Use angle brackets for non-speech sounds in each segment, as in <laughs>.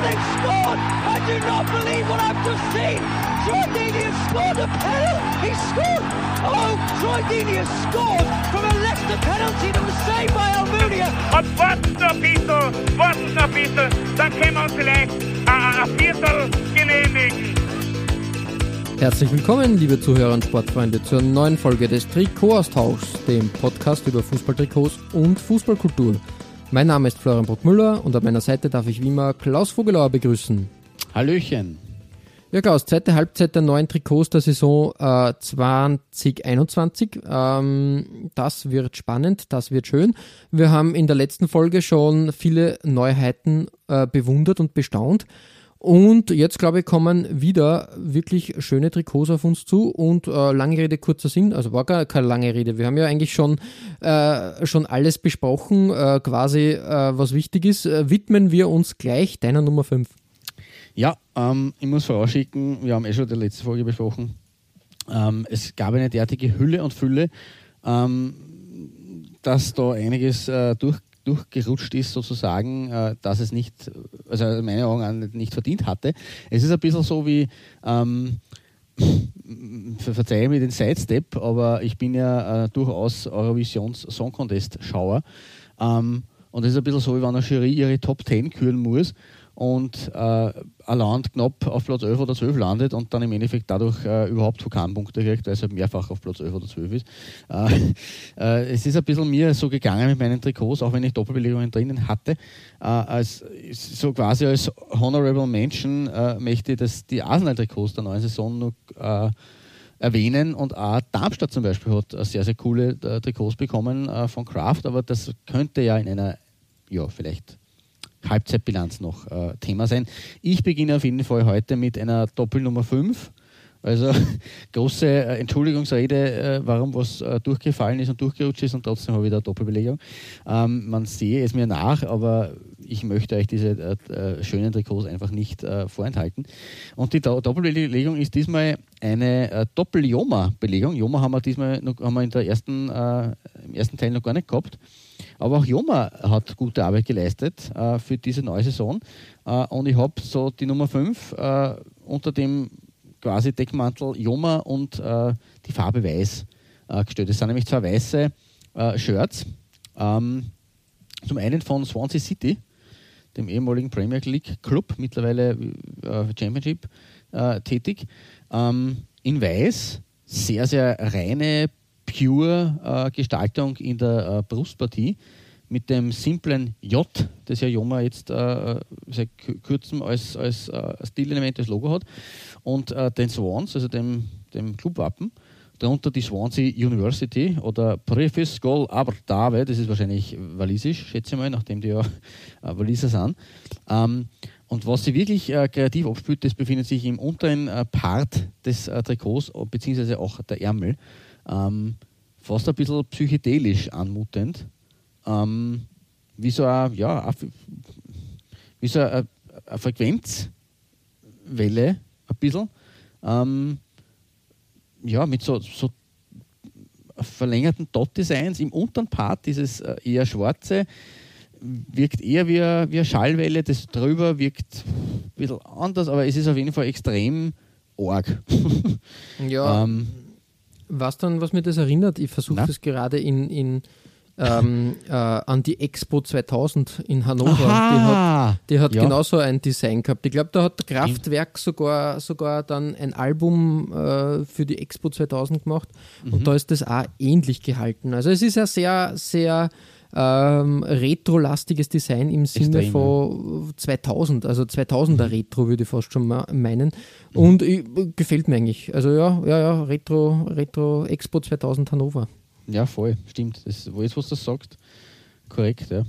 They've scored! I do not believe what I've just seen! Troy Deeney has scored a penalty! He scored! Oh, Troy Deeney has scored from a Leicester penalty that was saved by Almunia! Bisschen, warten noch ein bisschen, dann können wir uns vielleicht äh, ein Viertel genehmigen. Herzlich willkommen, liebe Zuhörer und Sportfreunde, zur neuen Folge des Trikot-Austauschs, dem Podcast über Fußballtrikots und Fußballkultur. Mein Name ist Florian Bruckmüller und an meiner Seite darf ich wie immer Klaus Vogelauer begrüßen. Hallöchen. Ja, Klaus, zweite Halbzeit der neuen Trikots der Saison äh, 2021. Ähm, das wird spannend, das wird schön. Wir haben in der letzten Folge schon viele Neuheiten äh, bewundert und bestaunt. Und jetzt, glaube ich, kommen wieder wirklich schöne Trikots auf uns zu und äh, lange Rede, kurzer Sinn, also war gar keine lange Rede. Wir haben ja eigentlich schon, äh, schon alles besprochen, äh, quasi äh, was wichtig ist. Äh, widmen wir uns gleich deiner Nummer 5. Ja, ähm, ich muss vorausschicken, wir haben eh schon die letzte Folge besprochen. Ähm, es gab eine derartige Hülle und Fülle, ähm, dass da einiges äh, durch, durchgerutscht ist, sozusagen, äh, dass es nicht, also in meinen Augen nicht verdient hatte. Es ist ein bisschen so wie, ähm, <laughs> ver verzeihe mir den Sidestep, aber ich bin ja äh, durchaus Eurovisions Song Contest Schauer. Ähm, und es ist ein bisschen so, wie wenn eine Jury ihre Top 10 küren muss und äh, Land knapp auf Platz 11 oder 12 landet und dann im Endeffekt dadurch äh, überhaupt keine Punkte kriegt, weil es halt mehrfach auf Platz 11 oder 12 ist. Äh, <laughs> äh, es ist ein bisschen mir so gegangen mit meinen Trikots, auch wenn ich Doppelbelegungen drinnen hatte. Äh, als, so quasi als Honorable Mention äh, möchte ich das, die Arsenal-Trikots der neuen Saison noch äh, erwähnen und auch Darmstadt zum Beispiel hat sehr, sehr coole Trikots bekommen von Kraft, aber das könnte ja in einer, ja, vielleicht Halbzeitbilanz noch äh, Thema sein. Ich beginne auf jeden Fall heute mit einer Doppelnummer 5. Also <laughs> große äh, Entschuldigungsrede, äh, warum was äh, durchgefallen ist und durchgerutscht ist und trotzdem habe ich da Doppelbelegung. Ähm, man sehe es mir nach, aber ich möchte euch diese äh, äh, schönen Trikots einfach nicht vorenthalten. Und die Do Doppelbelegung ist diesmal eine Doppel-Joma-Belegung. Joma haben wir diesmal noch, haben wir in der ersten, im ersten Teil noch gar nicht gehabt. Aber auch Joma hat gute Arbeit geleistet äh, für diese neue Saison. Äh, und ich habe so die Nummer 5 äh, unter dem quasi Deckmantel Joma und äh, die Farbe Weiß äh, gestellt. Es sind nämlich zwei weiße äh, Shirts. Ähm, zum einen von Swansea City, dem ehemaligen Premier League Club, mittlerweile Championship tätig. Ähm, in Weiß, sehr, sehr reine, pure äh, Gestaltung in der äh, Brustpartie mit dem simplen J, das ja Joma jetzt äh, seit kurzem als, als äh, Stilelement, als Logo hat, und äh, den Swans, also dem, dem Clubwappen. Darunter die Swansea University oder Prefis Gol Aberdave, das ist wahrscheinlich walisisch, schätze ich mal, nachdem die ja äh, Waliser sind. Ähm, und was sie wirklich äh, kreativ abspielt, das befindet sich im unteren Part des Trikots, beziehungsweise auch der Ärmel. Ähm, fast ein bisschen psychedelisch anmutend. Ähm, wie so eine, ja, wie so eine, eine Frequenzwelle, ein bisschen. Ähm, ja, mit so, so verlängerten Dot-Designs. Im unteren Part dieses äh, eher schwarze wirkt eher wie eine, wie eine Schallwelle, das drüber wirkt ein bisschen anders, aber es ist auf jeden Fall extrem arg. <laughs> ja. ähm, was dann, was mir das erinnert, ich versuche das gerade in, in ähm, äh, an die Expo 2000 in Hannover. Aha. Die hat, die hat ja. genauso ein Design gehabt. Ich glaube, da hat Kraftwerk sogar, sogar dann ein Album äh, für die Expo 2000 gemacht mhm. und da ist das auch ähnlich gehalten. Also es ist ja sehr, sehr ähm, retro-lastiges Design im Sinne von 2000, also 2000er mhm. Retro würde ich fast schon meinen. Mhm. Und ich, gefällt mir eigentlich. Also ja, ja, ja, Retro, Retro Expo 2000 Hannover. Ja, voll, stimmt. Das, wo jetzt, was du sagst, korrekt, ja.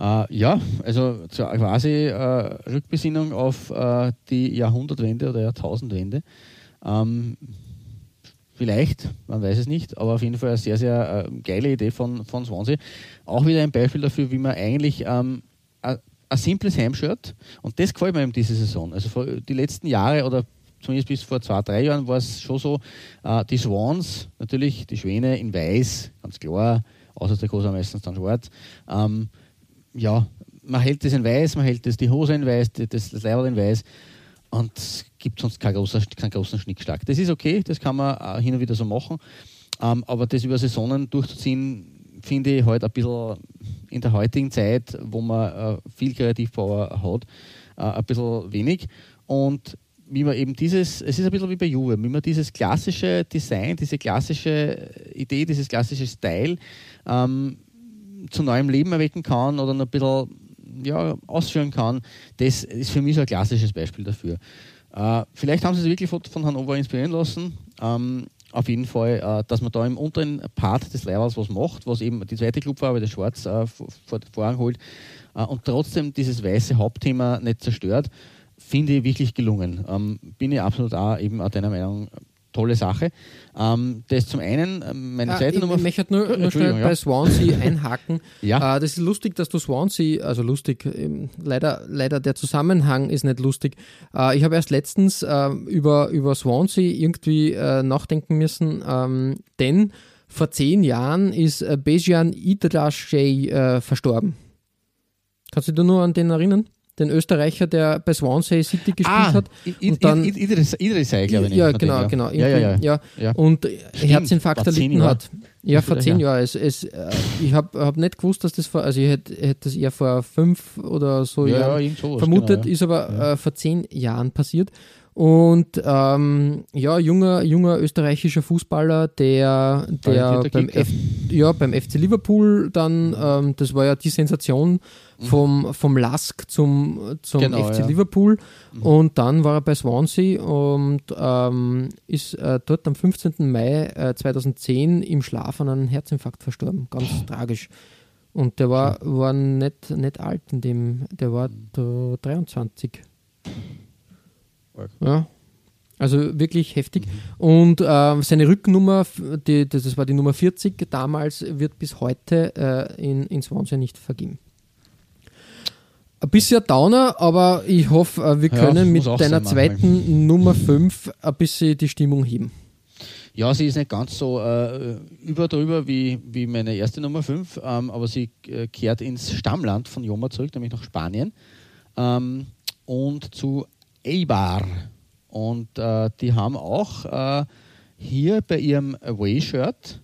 Äh, ja, also quasi äh, Rückbesinnung auf äh, die Jahrhundertwende oder Jahrtausendwende. Ähm, Vielleicht, man weiß es nicht, aber auf jeden Fall eine sehr, sehr äh, geile Idee von, von Swansea. Auch wieder ein Beispiel dafür, wie man eigentlich ähm, ein simples Heimshirt, und das gefällt mir eben diese Saison. Also die letzten Jahre oder zumindest bis vor zwei, drei Jahren war es schon so, äh, die Swans, natürlich die Schwäne in weiß, ganz klar, außer der Hose meistens dann schwarz. Ähm, ja, man hält das in weiß, man hält das die Hose in weiß, das, das Leiberl in weiß und es gibt sonst keinen großen, keinen großen Schnickschlag. Das ist okay, das kann man hin und wieder so machen, ähm, aber das über Saisonen durchzuziehen, finde ich halt ein bisschen in der heutigen Zeit, wo man äh, viel Kreativpower hat, äh, ein bisschen wenig. Und wie man eben dieses, es ist ein bisschen wie bei Juve, wie man dieses klassische Design, diese klassische Idee, dieses klassische Style ähm, zu neuem Leben erwecken kann oder ein bisschen ja, ausführen kann, das ist für mich so ein klassisches Beispiel dafür. Äh, vielleicht haben sie sich wirklich von, Hannover inspirieren lassen. Ähm, auf jeden Fall, äh, dass man da im unteren Part des Leibers was macht, was eben die zweite Clubfarbe, das Schwarz, äh, vor, Vorrang holt äh, und trotzdem dieses weiße Hauptthema nicht zerstört, finde ich wirklich gelungen. Ähm, bin ich absolut auch eben auch deiner Meinung, tolle Sache. Ähm, das zum einen, ähm, meine ah, zweite ich, Nummer. Ich möchte nur, nur schnell ja. bei Swansea <laughs> einhaken. ja. Äh, das ist lustig, dass du Swansea, also lustig, ähm, leider, leider der Zusammenhang ist nicht lustig. Äh, ich habe erst letztens äh, über, über Swansea irgendwie äh, nachdenken müssen, ähm, denn vor zehn Jahren ist äh, Bejan Idrashey äh, verstorben. Kannst du dich nur an den erinnern? Den Österreicher, der bei Swansea City gespielt ah, hat. Und dann, Idris, Idris glaube ich. Ja, genau, genau. Ja, ja, ja, ja. ja. Und Stimmt, Herzinfarkt erlitten hat. Ja, vor zehn Jahren. Es, es, äh, ich habe hab nicht gewusst, dass das vor, also ich hätte, hätte das eher vor fünf oder so Jahren sowas, vermutet, genau, ist aber äh, vor zehn Jahren passiert. Und ähm, ja, junger, junger österreichischer Fußballer, der, der beim, F, ja, beim FC Liverpool dann, ähm, das war ja die Sensation mhm. vom, vom Lask zum, zum genau, FC ja. Liverpool. Mhm. Und dann war er bei Swansea und ähm, ist äh, dort am 15. Mai äh, 2010 im Schlaf an einem Herzinfarkt verstorben. Ganz oh. tragisch. Und der war, war nicht, nicht alt in dem, der war mhm. 23. Ja. Also wirklich heftig. Mhm. Und äh, seine Rückennummer, die, das war die Nummer 40 damals, wird bis heute äh, in, in Swansea nicht vergeben. Ein bisschen Downer, aber ich hoffe, äh, wir können ja, mit deiner zweiten manchmal. Nummer 5 ein bisschen die Stimmung heben. Ja, sie ist nicht ganz so äh, über drüber wie, wie meine erste Nummer 5, ähm, aber sie äh, kehrt ins Stammland von Joma zurück, nämlich nach Spanien ähm, und zu Eibar. Und äh, die haben auch äh, hier bei ihrem Away-Shirt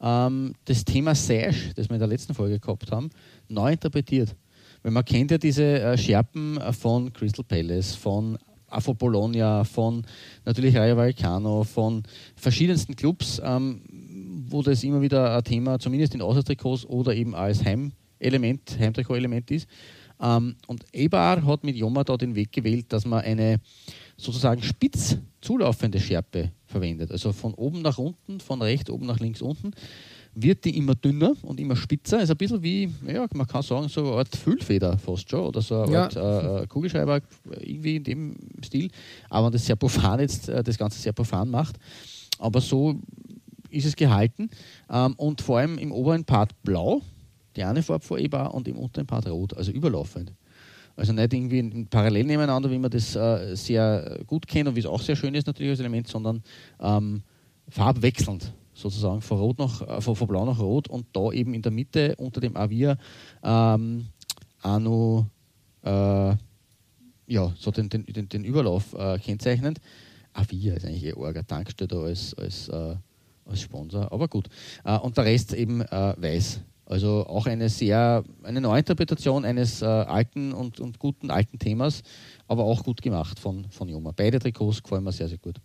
ähm, das Thema Sash, das wir in der letzten Folge gehabt haben, neu interpretiert. Weil man kennt ja diese äh, Scherpen von Crystal Palace, von Afro Bologna, von natürlich Rayo Vallecano, von verschiedensten Clubs, ähm, wo das immer wieder ein Thema, zumindest in Außertrikots oder eben als Heimelement, Heimtrikot-Element ist. Ähm, und Ebar hat mit Joma da den Weg gewählt, dass man eine sozusagen spitz zulaufende Schärpe verwendet. Also von oben nach unten, von rechts oben nach links unten wird die immer dünner und immer spitzer. Ist ein bisschen wie, ja, man kann sagen, so eine Art Füllfeder fast schon oder so eine ja. Art äh, Kugelschreiber, irgendwie in dem Stil. Aber das sehr profan jetzt, äh, das Ganze sehr profan macht. Aber so ist es gehalten ähm, und vor allem im oberen Part blau, die eine Farbe vor E-Bar und im unteren Part rot, also überlaufend. Also nicht irgendwie parallel nebeneinander, wie man das äh, sehr gut kennt und wie es auch sehr schön ist natürlich als Element, sondern ähm, farbwechselnd sozusagen von, rot nach, äh, von, von, blau nach rot und da eben in der Mitte unter dem Avia ähm, auch äh, ja, so den, den, den, den Überlauf äh, kennzeichnend. Avia ist eigentlich eher arger Tankstelle als, als, äh, als Sponsor, aber gut. Äh, und der Rest eben äh, weiß. Also auch eine sehr, eine Neuinterpretation eines äh, alten und, und guten alten Themas, aber auch gut gemacht von, von Joma. Beide Trikots gefallen mir sehr, sehr gut.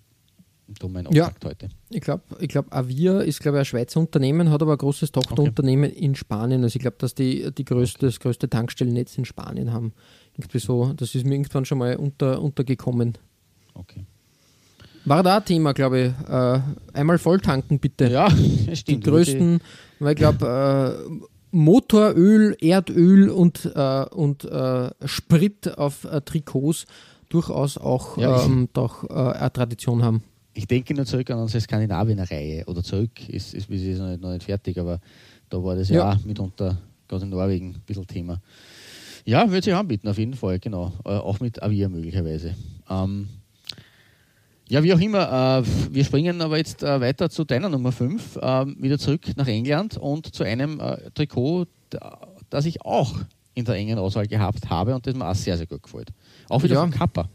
Mein ja, heute. Ich glaube, ich glaub, Avia ist, glaube ich, ein Schweizer Unternehmen, hat aber ein großes Tochterunternehmen okay. in Spanien. Also ich glaube, dass die, die größte, das größte Tankstellennetz in Spanien haben. Irgendwie so, das ist mir irgendwann schon mal unter, untergekommen. Okay. War da ein Thema, glaube ich. Äh, einmal volltanken, bitte. Ja, <laughs> stimmt. Die größten, weil ich glaube, äh, Motoröl, Erdöl und, äh, und äh, Sprit auf äh, Trikots durchaus auch ja, ähm, doch, äh, eine Tradition haben. ich denke nur zurück an unsere Skandinavien-Reihe oder zurück, ist, ist, ist noch, nicht, noch nicht fertig, aber da war das ja, ja auch mitunter, gerade in Norwegen, ein bisschen Thema. Ja, würde sich anbieten, auf jeden Fall, genau. Auch mit Avia möglicherweise. Ähm, ja, wie auch immer, äh, wir springen aber jetzt äh, weiter zu deiner Nummer 5, äh, wieder zurück nach England und zu einem äh, Trikot, das ich auch in der engen Auswahl gehabt habe und das mir auch sehr, sehr gut gefällt. Auch wieder ja. von Kappa.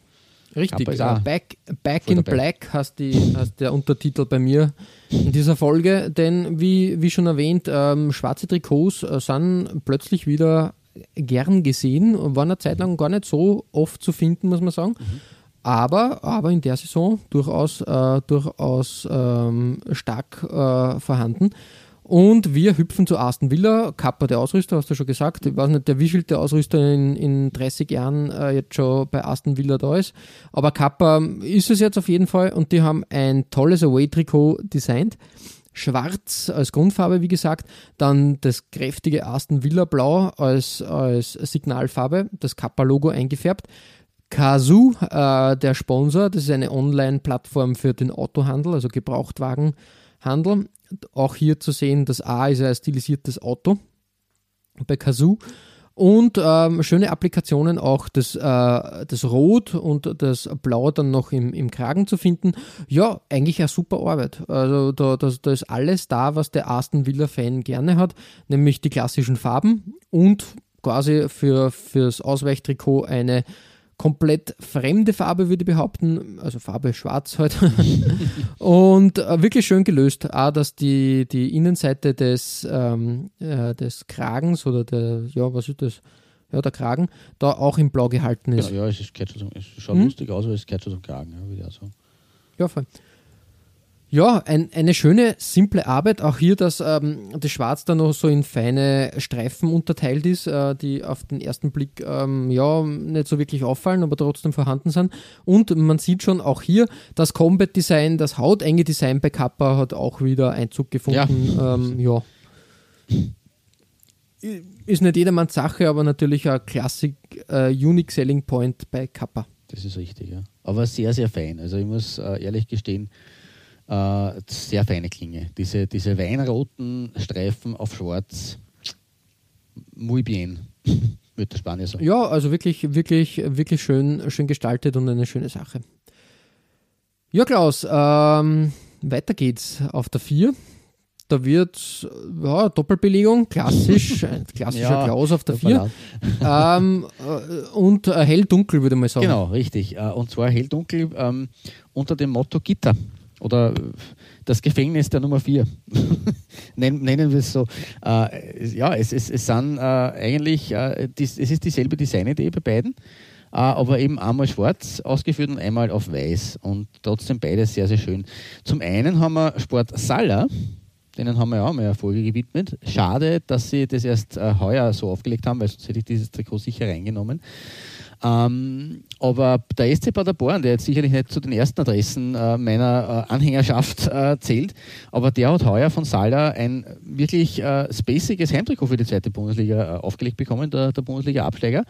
Richtig, ja. Back, Back in Black heißt, die, heißt der Untertitel bei mir in dieser Folge, denn wie, wie schon erwähnt, ähm, schwarze Trikots äh, sind plötzlich wieder gern gesehen und waren eine Zeit lang gar nicht so oft zu finden, muss man sagen. Mhm. Aber, aber in der Saison durchaus, äh, durchaus ähm, stark äh, vorhanden. Und wir hüpfen zu Aston Villa. Kappa, der Ausrüster, hast du schon gesagt. Ich weiß nicht, der wievielte Ausrüster in, in 30 Jahren äh, jetzt schon bei Aston Villa da ist. Aber Kappa ist es jetzt auf jeden Fall und die haben ein tolles Away-Trikot designt. Schwarz als Grundfarbe, wie gesagt, dann das kräftige Aston Villa Blau als, als Signalfarbe, das Kappa-Logo eingefärbt. Kazoo, äh, der Sponsor, das ist eine Online-Plattform für den Autohandel, also Gebrauchtwagenhandel. Auch hier zu sehen, das A ist ein stilisiertes Auto bei Kazoo. Und ähm, schöne Applikationen auch das, äh, das Rot und das Blau dann noch im, im Kragen zu finden. Ja, eigentlich eine super Arbeit. Also da, da, da ist alles da, was der Aston Villa-Fan gerne hat, nämlich die klassischen Farben und quasi für, fürs Ausweichtrikot eine komplett fremde Farbe, würde ich behaupten. Also Farbe schwarz halt. <laughs> und äh, wirklich schön gelöst. Auch, dass die, die Innenseite des, ähm, äh, des Kragens oder der, ja, was ist das? Ja, der Kragen, da auch in Blau gehalten ist. Genau, ja, es, ist, es schaut hm? lustig aus, aber es gehört zum Kragen, ja, würde ich sagen. Ja, voll. Ja, ein, eine schöne, simple Arbeit. Auch hier, dass ähm, das Schwarz dann noch so in feine Streifen unterteilt ist, äh, die auf den ersten Blick ähm, ja nicht so wirklich auffallen, aber trotzdem vorhanden sind. Und man sieht schon auch hier, das Combat Design, das hautenge Design bei Kappa hat auch wieder Einzug gefunden. Ja. Ähm, ja. Ist nicht jedermanns Sache, aber natürlich ein Classic äh, Unique Selling Point bei Kappa. Das ist richtig, ja. Aber sehr, sehr fein. Also ich muss äh, ehrlich gestehen, äh, sehr feine Klinge. Diese, diese weinroten Streifen auf schwarz, muy bien, <laughs> würde der Spanier sagen. Ja, also wirklich, wirklich, wirklich schön, schön gestaltet und eine schöne Sache. Ja, Klaus, ähm, weiter geht's auf der 4. Da wird ja, Doppelbelegung, klassisch, <laughs> ein klassischer ja, Klaus auf der 4. <laughs> ähm, äh, und äh, hell-dunkel, würde man sagen. Genau, richtig. Äh, und zwar hell-dunkel ähm, unter dem Motto Gitter oder das Gefängnis der Nummer 4. <laughs> Nennen wir es so. Äh, ja, es, es, es sind äh, eigentlich, äh, dies, es ist dieselbe Designidee bei beiden, äh, aber eben einmal schwarz ausgeführt und einmal auf weiß und trotzdem beides sehr, sehr schön. Zum einen haben wir Sport Sala, denen haben wir auch mal eine Folge gewidmet. Schade, dass sie das erst äh, heuer so aufgelegt haben, weil sonst hätte ich dieses Trikot sicher reingenommen. Ähm, aber der SC Paderborn, der jetzt sicherlich nicht zu den ersten Adressen äh, meiner äh, Anhängerschaft äh, zählt, aber der hat heuer von Sala ein wirklich äh, spaciges Heimtrikot für die zweite Bundesliga äh, aufgelegt bekommen, der, der Bundesliga-Absteiger.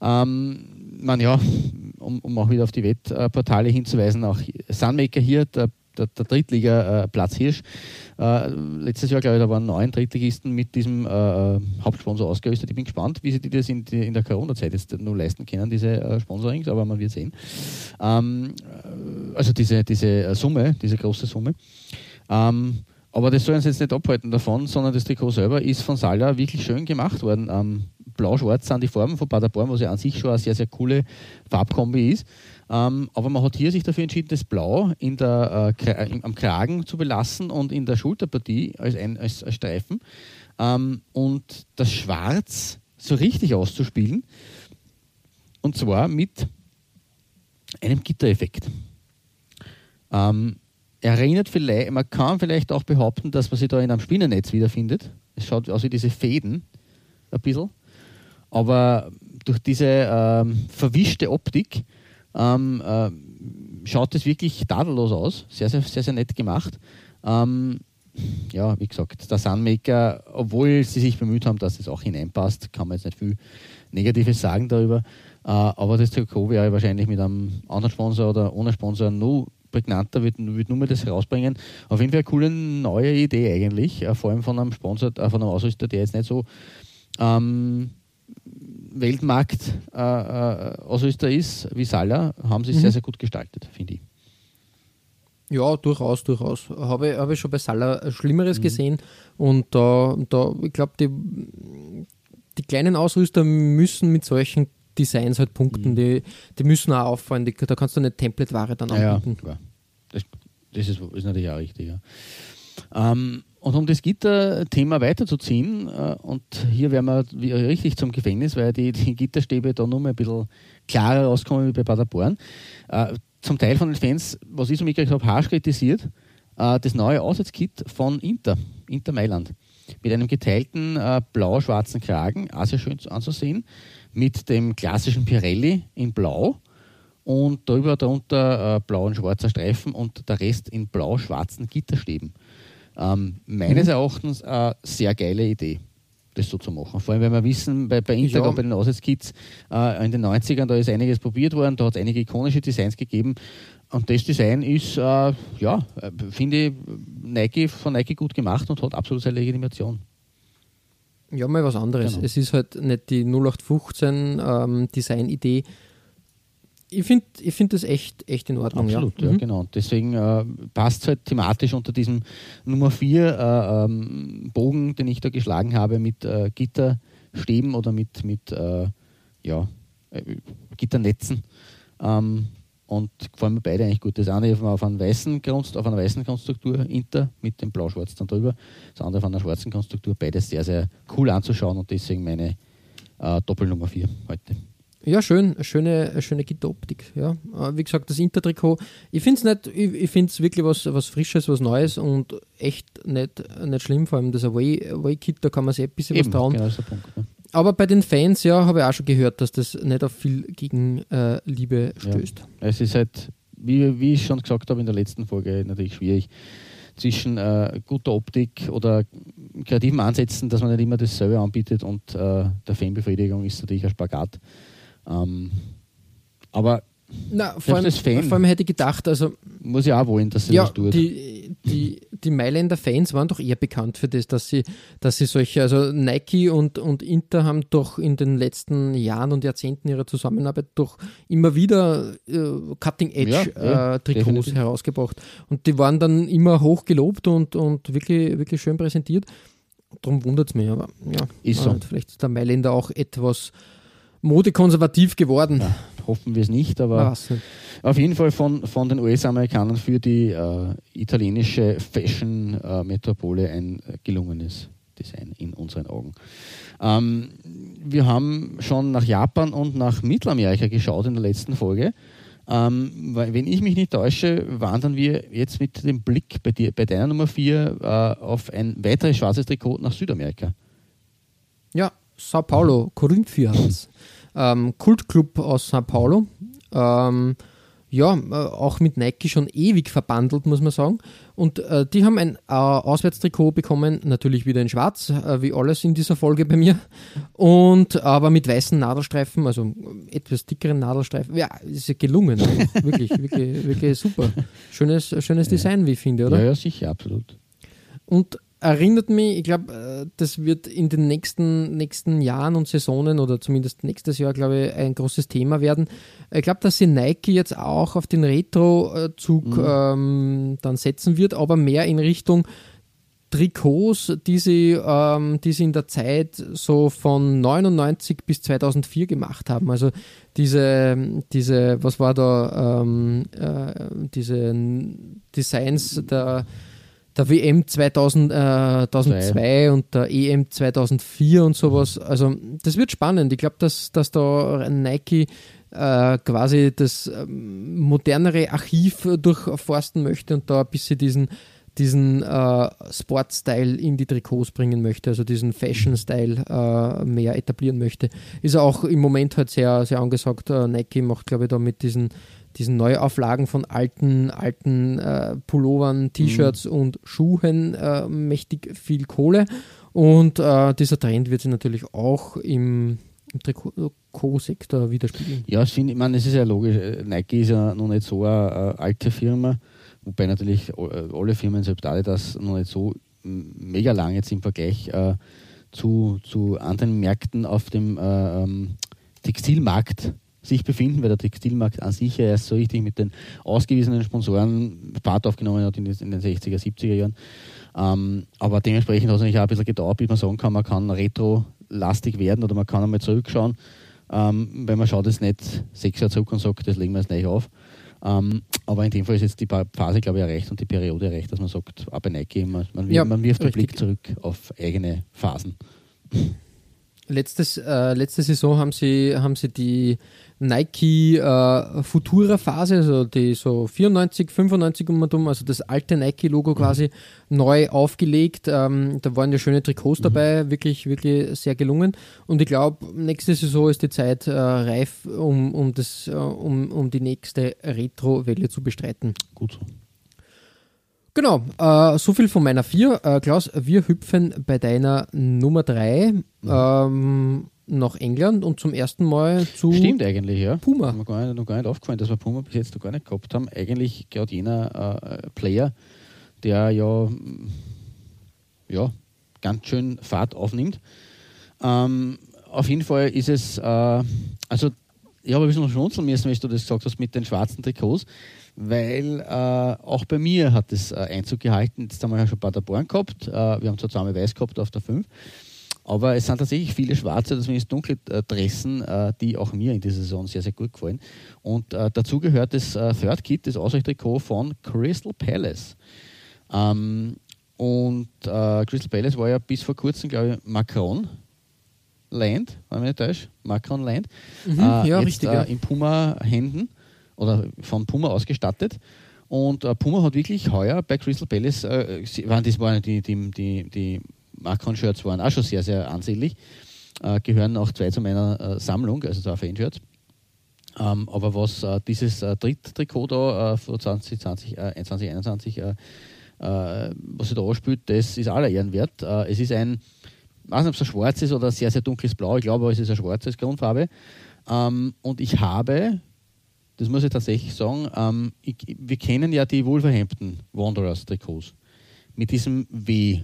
Ähm, man ja, um, um, auch wieder auf die Wettportale hinzuweisen, auch Sunmaker hier, der der, der Drittliga-Platzhirsch. Äh, letztes Jahr, glaube ich, da waren neun Drittligisten mit diesem äh, äh, Hauptsponsor ausgerüstet. Ich bin gespannt, wie sie das in, in der Corona-Zeit jetzt nur leisten können, diese äh, Sponsorings, aber man wird sehen. Ähm, äh, also diese, diese Summe, diese große Summe. Ähm, aber das soll uns jetzt nicht abhalten davon, sondern das Trikot selber ist von Sala wirklich schön gemacht worden. Ähm, Blau-Schwarz sind die Farben von Paderborn, was ja an sich schon eine sehr, sehr coole Farbkombi ist. Ähm, aber man hat hier sich dafür entschieden, das Blau in der, äh, am Kragen zu belassen und in der Schulterpartie als, ein, als, als Streifen ähm, und das Schwarz so richtig auszuspielen. Und zwar mit einem Gittereffekt. Ähm, erinnert vielleicht, man kann vielleicht auch behaupten, dass man sich da in einem Spinnennetz wiederfindet. Es schaut aus wie diese Fäden ein bisschen. Aber durch diese ähm, verwischte Optik ähm, äh, schaut es wirklich tadellos aus. Sehr, sehr, sehr, sehr nett gemacht. Ähm, ja, wie gesagt, der Sunmaker, obwohl sie sich bemüht haben, dass es auch hineinpasst, kann man jetzt nicht viel Negatives sagen darüber. Äh, aber das Trikot wäre wahrscheinlich mit einem anderen Sponsor oder ohne Sponsor nur prägnanter, wird, wird nur mehr das herausbringen. Auf jeden Fall eine coole neue Idee eigentlich, äh, vor allem von einem Sponsor, äh, von einem Ausrüster, der jetzt nicht so ähm, Weltmarkt äh, äh, Ausrüster ist wie Sala, haben sie mhm. sehr, sehr gut gestaltet, finde ich. Ja, durchaus, durchaus. Habe, habe ich schon bei Salah Schlimmeres mhm. gesehen und da, da ich glaube, die, die kleinen Ausrüster müssen mit solchen Designs halt punkten. Mhm. Die, die müssen auch auffallen. Die, da kannst du eine Template-Ware dann anbieten. Ja, klar. Das, das ist, ist, natürlich auch richtig, ja. Ähm, und um das Gitterthema weiterzuziehen, äh, und hier werden wir richtig zum Gefängnis, weil die, die Gitterstäbe da nur mal ein bisschen klarer rauskommen wie bei Paderborn. Äh, zum Teil von den Fans, was ich so mitgekriegt habe, harsch kritisiert, äh, das neue Aussatzkit von Inter, Inter Mailand. Mit einem geteilten blau-schwarzen Kragen, auch sehr schön anzusehen, mit dem klassischen Pirelli in blau und darüber darunter blau und schwarzer Streifen und der Rest in blau-schwarzen Gitterstäben. Ähm, meines mhm. Erachtens eine sehr geile Idee das so zu machen. Vor allem, wenn wir wissen, bei, bei Inter, ja. bei den Aussatzkits äh, in den 90ern, da ist einiges probiert worden, da hat es einige ikonische Designs gegeben. Und das Design ist, äh, ja, äh, finde ich, Nike, von Nike gut gemacht und hat absolut seine Legitimation. Ja, mal was anderes. Genau. Es ist halt nicht die 0815 ähm, Design-Idee, ich finde ich find das echt, echt in Ordnung. Absolut, ja, ja mhm. genau. Deswegen äh, passt es halt thematisch unter diesem Nummer 4 äh, ähm, Bogen, den ich da geschlagen habe, mit äh, Gitterstäben oder mit, mit äh, ja, äh, Gitternetzen. Ähm, und gefallen mir beide eigentlich gut. Das eine auf, einer weißen Grund, auf einer weißen Konstruktur, Inter, mit dem Blau-Schwarz dann drüber. Das andere auf einer schwarzen Konstruktur. Beides sehr, sehr cool anzuschauen und deswegen meine äh, Doppelnummer 4 heute. Ja, schön, schöne, schöne Gitteroptik. Ja. Äh, wie gesagt, das Intertrikot, ich finde es nicht, ich, ich finde es wirklich was, was Frisches, was Neues und echt nicht, nicht schlimm, vor allem das Away-Kit, da kann man sich ein bisschen Eben, was trauen. Genau Punkt, ja. Aber bei den Fans, ja, habe ich auch schon gehört, dass das nicht auf viel Gegenliebe äh, stößt. Ja. Es ist halt, wie, wie ich schon gesagt habe in der letzten Folge, natürlich schwierig zwischen äh, guter Optik oder kreativen Ansätzen, dass man nicht immer dasselbe anbietet und äh, der Fanbefriedigung ist natürlich ein Spagat. Ähm, aber na, vor, allem, Fan vor allem hätte ich gedacht, also. Muss ja auch wollen, dass sie ja, das tut. Die, die, die Mailänder Fans waren doch eher bekannt für das, dass sie, dass sie solche, also Nike und, und Inter haben doch in den letzten Jahren und Jahrzehnten ihrer Zusammenarbeit doch immer wieder äh, Cutting-Edge-Trikots ja, äh, herausgebracht. Und die waren dann immer hoch gelobt und, und wirklich, wirklich schön präsentiert. Darum wundert es mich, aber ja, ist so. vielleicht ist der Mailänder auch etwas modekonservativ geworden. Ja, hoffen wir es nicht, aber nicht. auf jeden Fall von, von den US-Amerikanern für die äh, italienische Fashion-Metropole ein gelungenes Design in unseren Augen. Ähm, wir haben schon nach Japan und nach Mittelamerika geschaut in der letzten Folge. Ähm, weil, wenn ich mich nicht täusche, wandern wir jetzt mit dem Blick bei, dir, bei deiner Nummer 4 äh, auf ein weiteres schwarzes Trikot nach Südamerika. Ja, Sao Paulo, Corinthians, ähm, Kultclub aus Sao Paulo. Ähm, ja, äh, auch mit Nike schon ewig verbandelt, muss man sagen. Und äh, die haben ein äh, Auswärtstrikot bekommen, natürlich wieder in schwarz, äh, wie alles in dieser Folge bei mir. Und aber mit weißen Nadelstreifen, also etwas dickeren Nadelstreifen. Ja, ist ja gelungen. <laughs> wirklich, wirklich, wirklich super. Schönes, schönes Design, wie ich finde, oder? Ja, ja, sicher, absolut. Und erinnert mich, ich glaube, äh, das wird in den nächsten, nächsten Jahren und Saisonen oder zumindest nächstes Jahr, glaube ich, ein großes Thema werden. Ich glaube, dass sie Nike jetzt auch auf den Retro-Zug mhm. ähm, dann setzen wird, aber mehr in Richtung Trikots, die sie, ähm, die sie in der Zeit so von 99 bis 2004 gemacht haben. Also diese, diese was war da, ähm, äh, diese Designs der der WM 2000, äh, 2002 und der EM 2004 und sowas. Also das wird spannend. Ich glaube, dass, dass da Nike äh, quasi das ähm, modernere Archiv durchforsten möchte und da ein bisschen diesen diesen äh, Sportstyle in die Trikots bringen möchte, also diesen Fashion-Style äh, mehr etablieren möchte. Ist auch im Moment halt sehr, sehr angesagt. Äh, Nike macht, glaube ich, da mit diesen diesen Neuauflagen von alten, alten äh, Pullovern, T-Shirts mhm. und Schuhen äh, mächtig viel Kohle. Und äh, dieser Trend wird sich natürlich auch im, im Trikotsektor widerspiegeln. Ja, ich meine, es ist ja logisch. Nike ist ja noch nicht so eine, eine alte Firma, wobei natürlich alle Firmen, selbst Adidas, noch nicht so mega lang jetzt im Vergleich äh, zu, zu anderen Märkten auf dem äh, ähm, Textilmarkt sich befinden, weil der Textilmarkt an sich ja erst so richtig mit den ausgewiesenen Sponsoren Fahrt aufgenommen hat in, den 60er, 70er Jahren. Ähm, aber dementsprechend hat es natürlich auch ein bisschen gedauert, bis man sagen kann, man kann retro-lastig werden oder man kann einmal zurückschauen, ähm, weil man schaut jetzt nicht sechs Jahre zurück und sagt, das legen wir jetzt nicht auf. Ähm, aber in dem Fall ist jetzt die Phase, glaube ich, erreicht und die Periode erreicht, dass man sagt, auch bei Nike, man, man, ja, man wirft den Blick zurück auf eigene Phasen. Letztes, äh, letzte Saison haben sie, haben sie die Nike äh, Futura Phase, also die so 94, 95 um und um, also das alte Nike-Logo mhm. quasi neu aufgelegt. Ähm, da waren ja schöne Trikots mhm. dabei, wirklich, wirklich sehr gelungen. Und ich glaube, nächste Saison ist die Zeit äh, reif, um, um, das, äh, um, um die nächste Retro-Welle zu bestreiten. Gut. Genau, äh, so viel von meiner 4. Äh, Klaus, wir hüpfen bei deiner Nummer 3 mhm. ähm, nach England und zum ersten Mal zu Stimmt eigentlich, ja. Puma. Mir gar nicht, noch gar nicht aufgefallen, dass wir Puma bis jetzt noch gar nicht gehabt haben. Eigentlich gerade jener äh, Player, der ja, ja ganz schön Fahrt aufnimmt. Ähm, auf jeden Fall ist es, äh, also ich habe ein bisschen schmunzeln müssen, wie du das gesagt hast mit den schwarzen Trikots weil äh, auch bei mir hat es äh, Einzug gehalten. Jetzt haben wir ja schon Paderborn gehabt. Äh, wir haben zwar zweimal weiß gehabt auf der 5. Aber es sind tatsächlich viele schwarze, zumindest dunkle äh, Dressen, äh, die auch mir in dieser Saison sehr, sehr gut gefallen. Und äh, dazu gehört das Third Kit, das Ausweichtrikot von Crystal Palace. Ähm, und Crystal Palace war ja bis vor kurzem, glaube ich, Macron. Land, wenn ich nicht täusche, Macron Land. Mhm, ja, jetzt, richtig. Ja. In Puma-Händen oder von Puma ausgestattet. Und äh, Puma hat wirklich heuer bei Crystal Palace, äh, waren, das waren die, die, die, die Macron-Shirts waren auch schon sehr, sehr ansehnlich, äh, gehören auch zwei zu meiner äh, Sammlung, also zwei Fan-Shirts. Ähm, aber was äh, dieses äh, Dritt-Trikot da für 2020, 2021, was sie da anspielt, das ist aller Ehren wert. es ist ein, ich weiß nicht, ob es ein schwarz ist oder ein sehr, sehr dunkles Blau, ich glaube, es ist eine schwarze Grundfarbe. Ähm, und ich habe das muss ich tatsächlich sagen, ähm, ich, wir kennen ja die Wolverhampton Wanderers Trikots mit diesem W.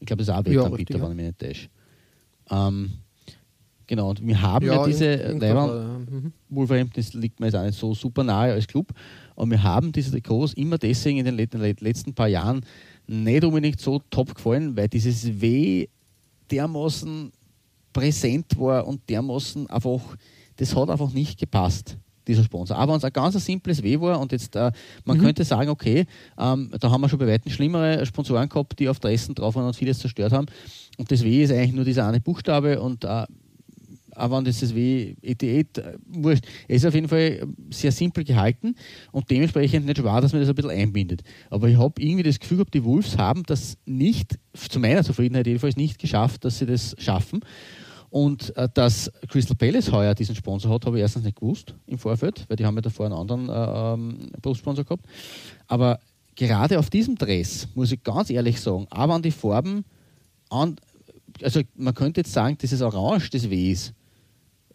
Ich glaube, das ist auch Wettanbieter, ja, wenn ich mich nicht täusche. Ähm, genau, und wir haben ja, ja diese Leibern, mhm. Wolverhampton das liegt mir jetzt auch nicht so super nahe als Club, aber wir haben diese Trikots immer deswegen in den letzten paar Jahren nicht unbedingt so top gefallen, weil dieses W dermaßen präsent war und dermaßen einfach, das hat einfach nicht gepasst dieser Sponsor. Aber wenn es ein ganz simples W war und jetzt, äh, man mhm. könnte sagen, okay, ähm, da haben wir schon bei weitem schlimmere Sponsoren gehabt, die auf Dressen drauf waren und vieles zerstört haben. Und das W ist eigentlich nur dieser eine Buchstabe und äh, aber wenn das das W ET, äh, wurscht. Er ist auf jeden Fall sehr simpel gehalten und dementsprechend nicht schwer, dass man das ein bisschen einbindet. Aber ich habe irgendwie das Gefühl gehabt, die Wolves haben das nicht, zu meiner Zufriedenheit jedenfalls, nicht geschafft, dass sie das schaffen. Und äh, dass Crystal Palace heuer diesen Sponsor hat, habe ich erstens nicht gewusst im Vorfeld, weil die haben ja davor einen anderen äh, ähm, Brustsponsor gehabt. Aber gerade auf diesem Dress, muss ich ganz ehrlich sagen, aber an die Farben, an, also man könnte jetzt sagen, dieses Orange des Ws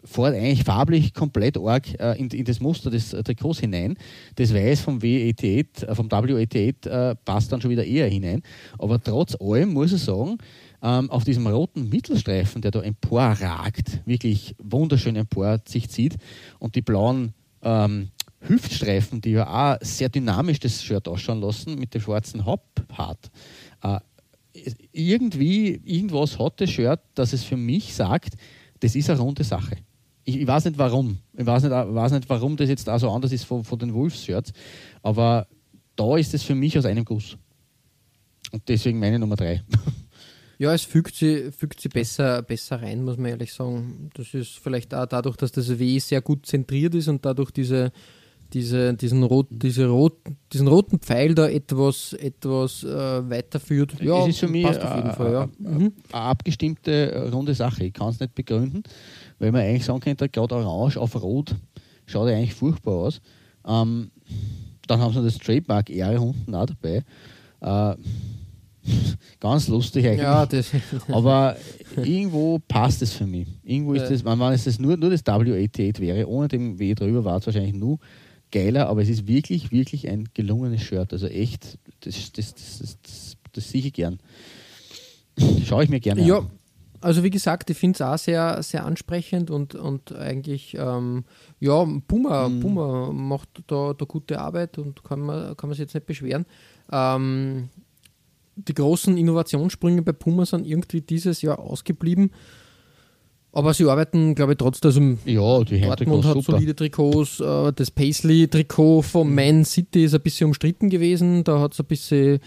fährt eigentlich farblich komplett arg äh, in, in, das Muster des Trikots hinein. Das Weiß vom W88, äh, vom W88 äh, passt dann schon wieder eher hinein. Aber trotz allem muss ich sagen, ähm, auf diesem roten Mittelstreifen, der da emporragt, wirklich wunderschön empor sich zieht und die blauen ähm, Hüftstreifen, die ja auch sehr dynamisch das Shirt ausschauen lassen, mit dem schwarzen Hauptpart. Äh, irgendwie, irgendwas hat das Shirt, dass es für mich sagt, das ist eine runde Sache. Ich, ich weiß nicht warum. Ich weiß nicht, weiß nicht, warum das jetzt auch so anders ist von, von den Wolves-Shirts, aber da ist es für mich aus einem Guss. Und deswegen meine Nummer drei. <laughs> Ja, es fügt sie, fügt sie besser, besser rein, muss man ehrlich sagen. Das ist vielleicht auch dadurch, dass das W sehr gut zentriert ist und dadurch diese, diese, diesen, rot, diese rot, diesen roten Pfeil da etwas, etwas äh, weiterführt. Ja, es ist für mich passt auf jeden Fall, ja. Mhm. eine abgestimmte runde Sache. Ich kann es nicht begründen, weil man eigentlich sagen könnte, gerade Orange auf Rot schaut ja eigentlich furchtbar aus. Ähm, dann haben sie das Trademark Ehre unten auch dabei. Äh, <laughs> Ganz lustig eigentlich. Ja, das <laughs> Aber irgendwo passt es für mich. Irgendwo ist das, wenn es das nur, nur das W88 wäre, ohne dem W drüber, war es wahrscheinlich nur geiler, aber es ist wirklich, wirklich ein gelungenes Shirt. Also echt, das, das, das, das, das, sehe ich gern. Schaue ich mir gerne ja. an. Also wie gesagt, ich finde es auch sehr, sehr ansprechend und, und eigentlich, ähm, ja, Puma, mhm. Puma macht da, da gute Arbeit und kann man, kann man sich jetzt nicht beschweren. Ähm, die großen Innovationssprünge bei Puma sind irgendwie dieses Jahr ausgeblieben. Aber sie arbeiten, glaube ich, trotzdem. Also ja, die Dortmund hat super. solide Trikots. Äh, das Paisley-Trikot von Man City ist ein bisschen umstritten gewesen. Da hat es ein bisschen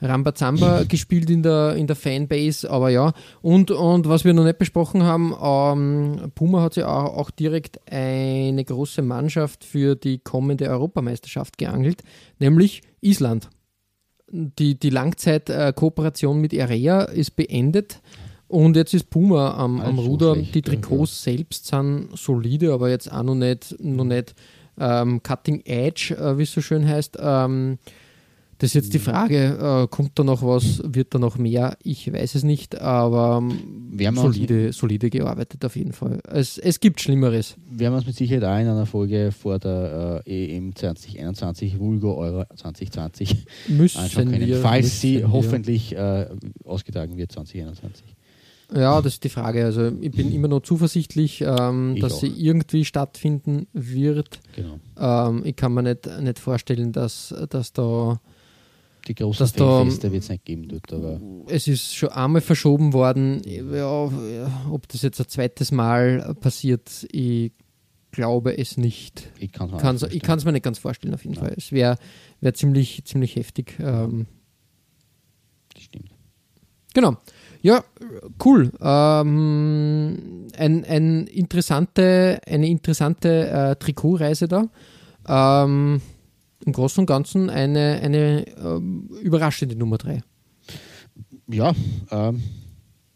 Rambazamba <laughs> gespielt in der, in der Fanbase, aber ja. Und, und was wir noch nicht besprochen haben, ähm, Puma hat ja auch, auch, direkt eine große Mannschaft für die kommende Europameisterschaft geangelt, nämlich Island. Die, die Langzeitkooperation mit Area ist beendet. Und jetzt ist Puma am, am Ruder. Schlecht, die Trikots ja. selbst sind solide, aber jetzt auch noch nicht, noch nicht ähm, Cutting Edge, äh, wie es so schön heißt. Ähm, das ist jetzt die Frage, äh, kommt da noch was, wird da noch mehr? Ich weiß es nicht, aber solide, solide gearbeitet auf jeden Fall. Es, es gibt Schlimmeres. Wir haben uns mit Sicherheit auch in einer Folge vor der äh, EM 2021, Vulgo Euro 2020 müssen anschauen können, wir, falls sie wir. hoffentlich äh, ausgetragen wird 2021. Ja, das ist die Frage. Also ich bin immer noch zuversichtlich, ähm, dass auch. sie irgendwie stattfinden wird. Genau. Ähm, ich kann mir nicht, nicht vorstellen, dass, dass da die großen Feste wird es nicht geben dort. Aber es ist schon einmal verschoben worden. Ja, ob das jetzt ein zweites Mal passiert, ich glaube es nicht. Ich kann es mir nicht ganz vorstellen, auf jeden Nein. Fall. Es wäre wär ziemlich, ziemlich heftig. Ähm, das stimmt. Genau. Ja, cool. Ähm, ein, ein interessante, eine interessante äh, Trikotreise da. Ähm, Im Großen und Ganzen eine, eine ähm, überraschende Nummer 3. Ja, ähm,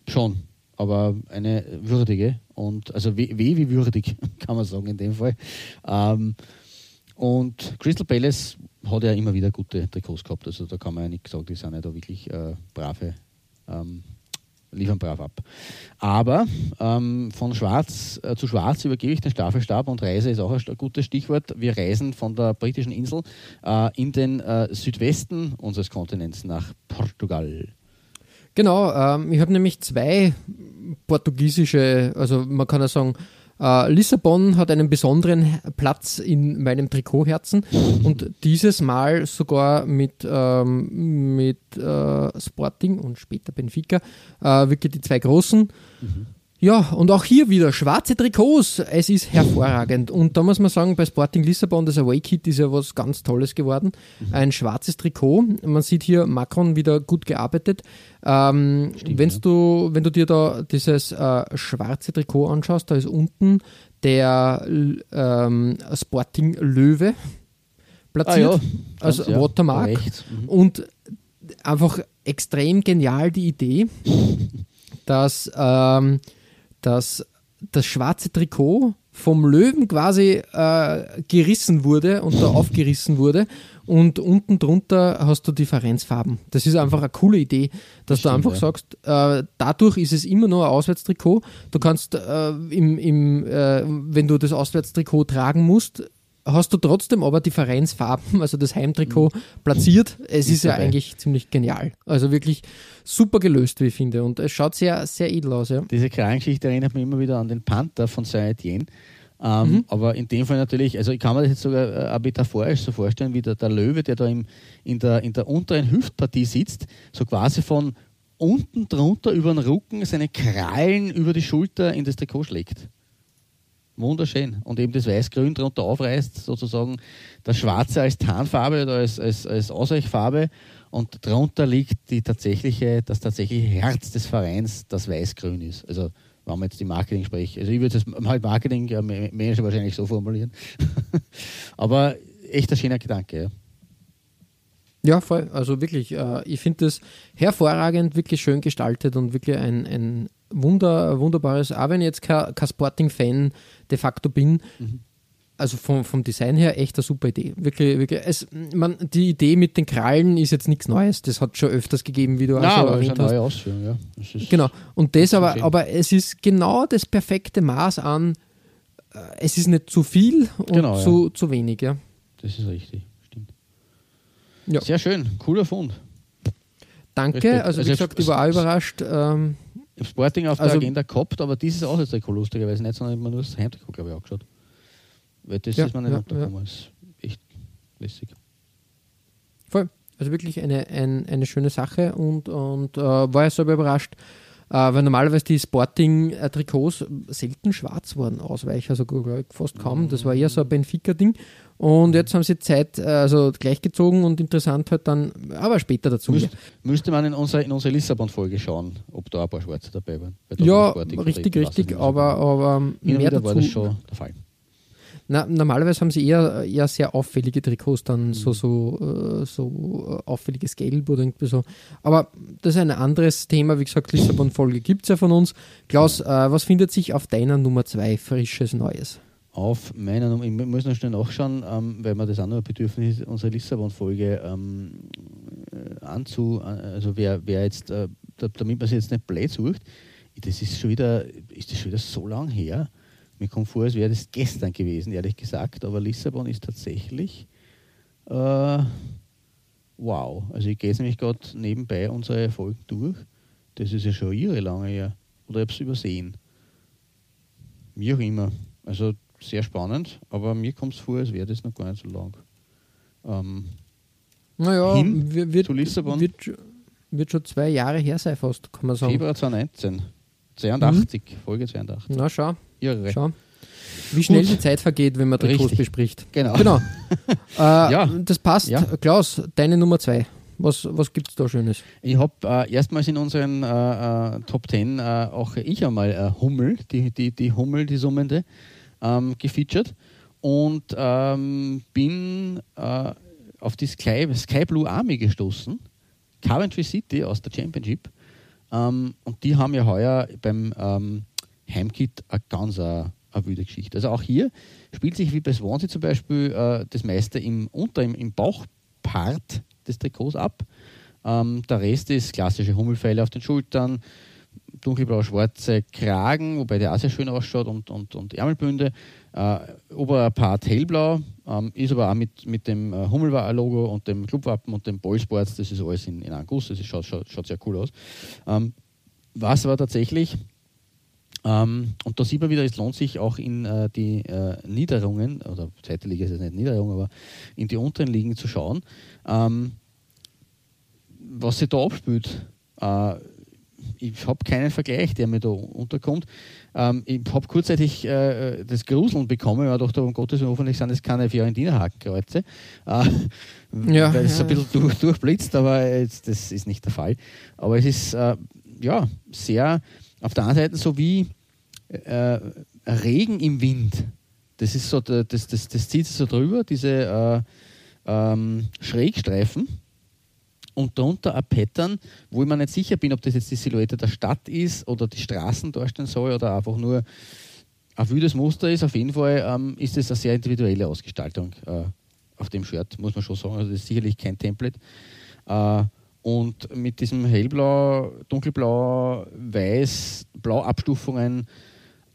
schon. Aber eine würdige und also weh wie würdig, <laughs> kann man sagen in dem Fall. Ähm, und Crystal Palace hat ja immer wieder gute Trikots gehabt. Also da kann man ja nicht sagen, die sind ja da wirklich äh, brave ähm, liefern brav ab. Aber ähm, von Schwarz äh, zu Schwarz übergebe ich den Staffelstab und Reise ist auch ein gutes Stichwort. Wir reisen von der britischen Insel äh, in den äh, Südwesten unseres Kontinents nach Portugal. Genau, ähm, ich habe nämlich zwei portugiesische, also man kann ja sagen, Uh, Lissabon hat einen besonderen Platz in meinem Trikotherzen und dieses Mal sogar mit, ähm, mit äh, Sporting und später Benfica, äh, wirklich die zwei großen. Mhm. Ja, und auch hier wieder schwarze Trikots. Es ist hervorragend. Und da muss man sagen, bei Sporting Lissabon, das Away Kit ist ja was ganz Tolles geworden. Mhm. Ein schwarzes Trikot. Man sieht hier Macron wieder gut gearbeitet. Ähm, Stimmt, ja. du, wenn du dir da dieses äh, schwarze Trikot anschaust, da ist unten der ähm, Sporting Löwe platziert. Ah, ja. Als ja. Watermark. Mhm. Und einfach extrem genial die Idee, <laughs> dass. Ähm, dass das schwarze Trikot vom Löwen quasi äh, gerissen wurde und da <laughs> aufgerissen wurde und unten drunter hast du Differenzfarben. Das ist einfach eine coole Idee, dass das du stimmt, einfach ja. sagst, äh, dadurch ist es immer nur ein Auswärtstrikot. Du kannst, äh, im, im, äh, wenn du das Auswärtstrikot tragen musst, hast du trotzdem aber Differenzfarben, also das Heimtrikot mhm. platziert. Es ist, ist ja eigentlich ziemlich genial. Also wirklich super gelöst, wie ich finde. Und es schaut sehr, sehr edel aus. Ja. Diese Kragengeschichte erinnert mich immer wieder an den Panther von Saint-Étienne. Ähm, mhm. Aber in dem Fall natürlich, also ich kann mir das jetzt sogar äh, metaphorisch so vorstellen, wie der, der Löwe, der da im, in, der, in der unteren Hüftpartie sitzt, so quasi von unten drunter über den Rücken seine Krallen über die Schulter in das Trikot schlägt. Wunderschön. Und eben das Weiß-Grün darunter aufreißt, sozusagen das Schwarze als Tarnfarbe oder als, als, als Ausweichfarbe. Und darunter liegt die tatsächliche, das tatsächliche Herz des Vereins, das Weiß-Grün ist. Also, wenn man jetzt die Marketing spricht. Also, ich würde es halt Marketing-Manager wahrscheinlich so formulieren. <laughs> Aber echt ein schöner Gedanke, ja. Ja, voll. Also wirklich, äh, ich finde das hervorragend, wirklich schön gestaltet und wirklich ein, ein Wunder, wunderbares, auch wenn ich jetzt kein, kein Sporting-Fan de facto bin, mhm. also vom, vom Design her echt eine super Idee. Wirklich, wirklich. Es, man, die Idee mit den Krallen ist jetzt nichts Neues. Das hat schon öfters gegeben, wie du auch schon erwähnt hast. Neue Ausführung, ja. Genau. Und das aber, aber es ist genau das perfekte Maß an, äh, es ist nicht zu viel und genau, zu, ja. zu wenig, ja. Das ist richtig, stimmt. Ja. Sehr schön, cooler Fund. Danke, also, wie also gesagt, ich war überrascht. Ähm, habe Sporting auf also, der Agenda gehabt, aber dieses auch jetzt lustigerweise nicht, sondern ich habe nur das Heimtrikot, glaube ich, auch geschaut. Weil das ja, ist mir nicht ja, untergekommen. Ja. Ist echt lässig. Voll. Also wirklich eine, ein, eine schöne Sache und, und äh, war ja selber überrascht, äh, weil normalerweise die Sporting-Trikots selten schwarz waren, Ausweicher, also fast kaum. Das war eher so ein Benfica-Ding. Und jetzt haben sie Zeit äh, also gleichgezogen und interessant halt dann, aber später dazu. Müsst, müsste man in unsere, in unsere Lissabon-Folge schauen, ob da ein paar Schwarze dabei waren. Ja, richtig, richtig, aber, aber mehr dazu. war das schon der Fall. Na, normalerweise haben sie eher, eher sehr auffällige Trikots, dann mhm. so, so, äh, so äh, auffälliges Gelb oder irgendwie so. Aber das ist ein anderes Thema. Wie gesagt, Lissabon-Folge gibt es ja von uns. Klaus, äh, was findet sich auf deiner Nummer 2 frisches Neues? Auf meiner Nummer, ich muss noch schnell nachschauen, ähm, weil wir das auch noch ein Bedürfnis ist, unsere Lissabon-Folge ähm, äh, anzu, also wer, wer jetzt, äh, damit man sich jetzt nicht blöd sucht, das ist schon wieder, ist das schon wieder so lang her mir kommt vor, als wäre das gestern gewesen, ehrlich gesagt. Aber Lissabon ist tatsächlich äh, wow. Also ich gehe jetzt nämlich gerade nebenbei unsere Folgen durch. Das ist ja schon irre lange her. Oder ich habe es übersehen. Wie auch immer. Also sehr spannend, aber mir kommt es vor, als wäre das noch gar nicht so lang. Ähm, naja, hin wird, zu Lissabon. Wird, wird, schon zwei Jahre her sein, fast, kann man sagen. Februar 2019. 82, mhm. Folge 82. Na, schau. Irre. Schau. Wie schnell Gut. die Zeit vergeht, wenn man Trikots bespricht. Genau. genau. <laughs> äh, ja. Das passt. Ja. Klaus, deine Nummer zwei. Was, was gibt es da Schönes? Ich habe äh, erstmals in unseren äh, äh Top Ten äh, auch ich einmal äh, Hummel, die, die, die Hummel, die Summende, ähm, gefeatured und ähm, bin äh, auf die Sky, Sky Blue Army gestoßen, Coventry City aus der Championship. Ähm, und die haben ja heuer beim ähm, Heimkit eine ganz eine, eine wilde Geschichte. Also auch hier spielt sich wie bei Swansea zum Beispiel äh, das meiste im, unter im, im Bauchpart des Trikots ab. Ähm, der Rest ist klassische Hummelfeile auf den Schultern, dunkelblau-schwarze Kragen, wobei der auch sehr schön ausschaut und, und, und Ärmelbünde. Äh, Oberpart hellblau, ähm, ist aber auch mit, mit dem äh, Hummellogo und dem Clubwappen und dem Ballsports, das ist alles in, in Anguss, das ist, schaut, schaut, schaut sehr cool aus. Ähm, was aber tatsächlich ähm, und da sieht man wieder, es lohnt sich auch in äh, die äh, Niederungen, oder zweite Liga ist es nicht Niederung, aber in die unteren Ligen zu schauen, ähm, was sich da abspielt. Äh, ich habe keinen Vergleich, der mir da unterkommt. Ähm, ich habe kurzzeitig äh, das Gruseln bekommen, weil ich dachte, um Gottes Willen, hoffentlich sind das keine Fiorentina-Hakenkreuze, äh, ja, weil es ja. ein bisschen durch, durchblitzt, aber jetzt, das ist nicht der Fall. Aber es ist äh, ja sehr auf der anderen Seite so wie äh, Regen im Wind. Das ist so, das, das, das zieht sich so drüber, diese äh, ähm, Schrägstreifen. Und darunter ein Pattern, wo ich mir nicht sicher bin, ob das jetzt die Silhouette der Stadt ist oder die Straßen darstellen soll oder einfach nur ein wildes Muster ist. Auf jeden Fall ähm, ist es eine sehr individuelle Ausgestaltung äh, auf dem Shirt, muss man schon sagen. Also das ist sicherlich kein Template. Äh, und mit diesem hellblau, dunkelblau, weiß, blau Abstufungen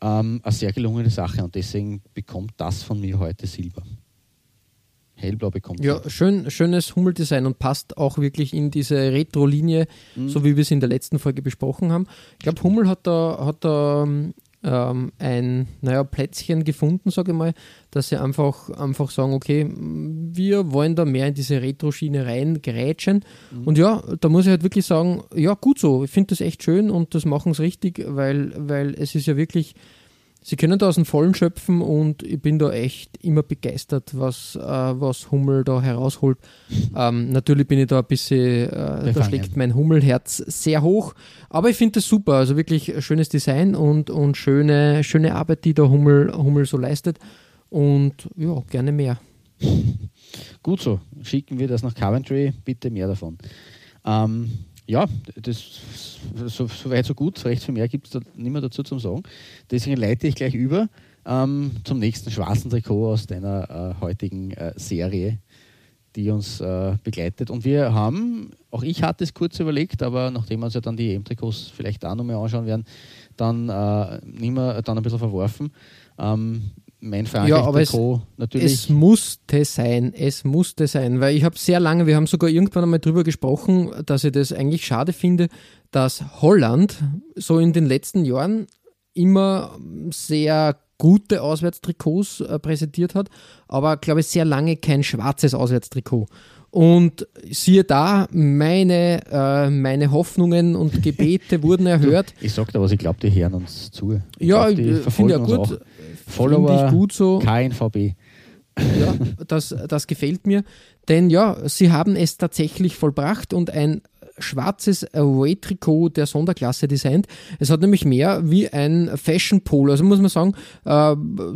ähm, eine sehr gelungene Sache und deswegen bekommt das von mir heute Silber. Hellblau bekommt. Ja, schön, schönes Hummeldesign und passt auch wirklich in diese Retro-Linie, mhm. so wie wir es in der letzten Folge besprochen haben. Ich glaube, Hummel hat da, hat da ähm, ein naja, Plätzchen gefunden, sage ich mal, dass sie einfach, einfach sagen, okay, wir wollen da mehr in diese Retro-Schiene reingrätschen. Mhm. Und ja, da muss ich halt wirklich sagen, ja, gut so, ich finde das echt schön und das machen sie richtig, weil, weil es ist ja wirklich Sie können da aus dem Vollen schöpfen und ich bin da echt immer begeistert, was, äh, was Hummel da herausholt. Ähm, natürlich bin ich da ein bisschen, äh, da schlägt mein Hummelherz sehr hoch, aber ich finde das super. Also wirklich schönes Design und, und schöne, schöne Arbeit, die der Hummel, Hummel so leistet. Und ja, gerne mehr. Gut so. Schicken wir das nach Coventry, bitte mehr davon. Ähm, ja, das so, so weit, so gut. Recht viel mehr gibt es da nicht mehr dazu zu sagen. Deswegen leite ich gleich über ähm, zum nächsten schwarzen Trikot aus deiner äh, heutigen äh, Serie, die uns äh, begleitet. Und wir haben, auch ich hatte es kurz überlegt, aber nachdem wir uns ja dann die EM-Trikots vielleicht auch nochmal anschauen werden, dann, äh, nicht mehr, dann ein bisschen verworfen. Ähm, mein ja, aber es, natürlich. Es musste sein, es musste sein, weil ich habe sehr lange, wir haben sogar irgendwann einmal darüber gesprochen, dass ich das eigentlich schade finde, dass Holland so in den letzten Jahren immer sehr gute Auswärtstrikots äh, präsentiert hat, aber glaube ich sehr lange kein schwarzes Auswärtstrikot. Und siehe da, meine, äh, meine Hoffnungen und Gebete wurden <laughs> erhört. Ich sag da was, ich glaube, die hören uns zu. Ich ja, ich finde ja gut. Auch. Follower gut so. KNVB. Ja, das, das gefällt mir. Denn ja, sie haben es tatsächlich vollbracht und ein schwarzes Away-Trikot der Sonderklasse designt. Es hat nämlich mehr wie ein Fashion-Polo. Also muss man sagen, äh,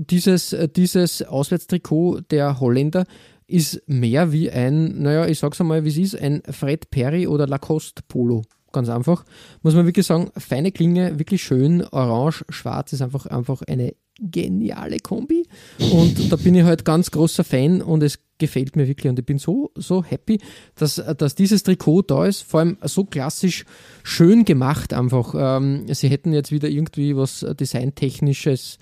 dieses, dieses Auswärtstrikot der Holländer ist mehr wie ein, naja, ich sag's einmal, wie es ist, ein Fred Perry oder Lacoste Polo. Ganz einfach. Muss man wirklich sagen, feine Klinge, wirklich schön. Orange, schwarz ist einfach, einfach eine geniale Kombi. Und da bin ich halt ganz großer Fan und es gefällt mir wirklich. Und ich bin so, so happy, dass, dass dieses Trikot da ist. Vor allem so klassisch schön gemacht einfach. Ähm, sie hätten jetzt wieder irgendwie was Designtechnisches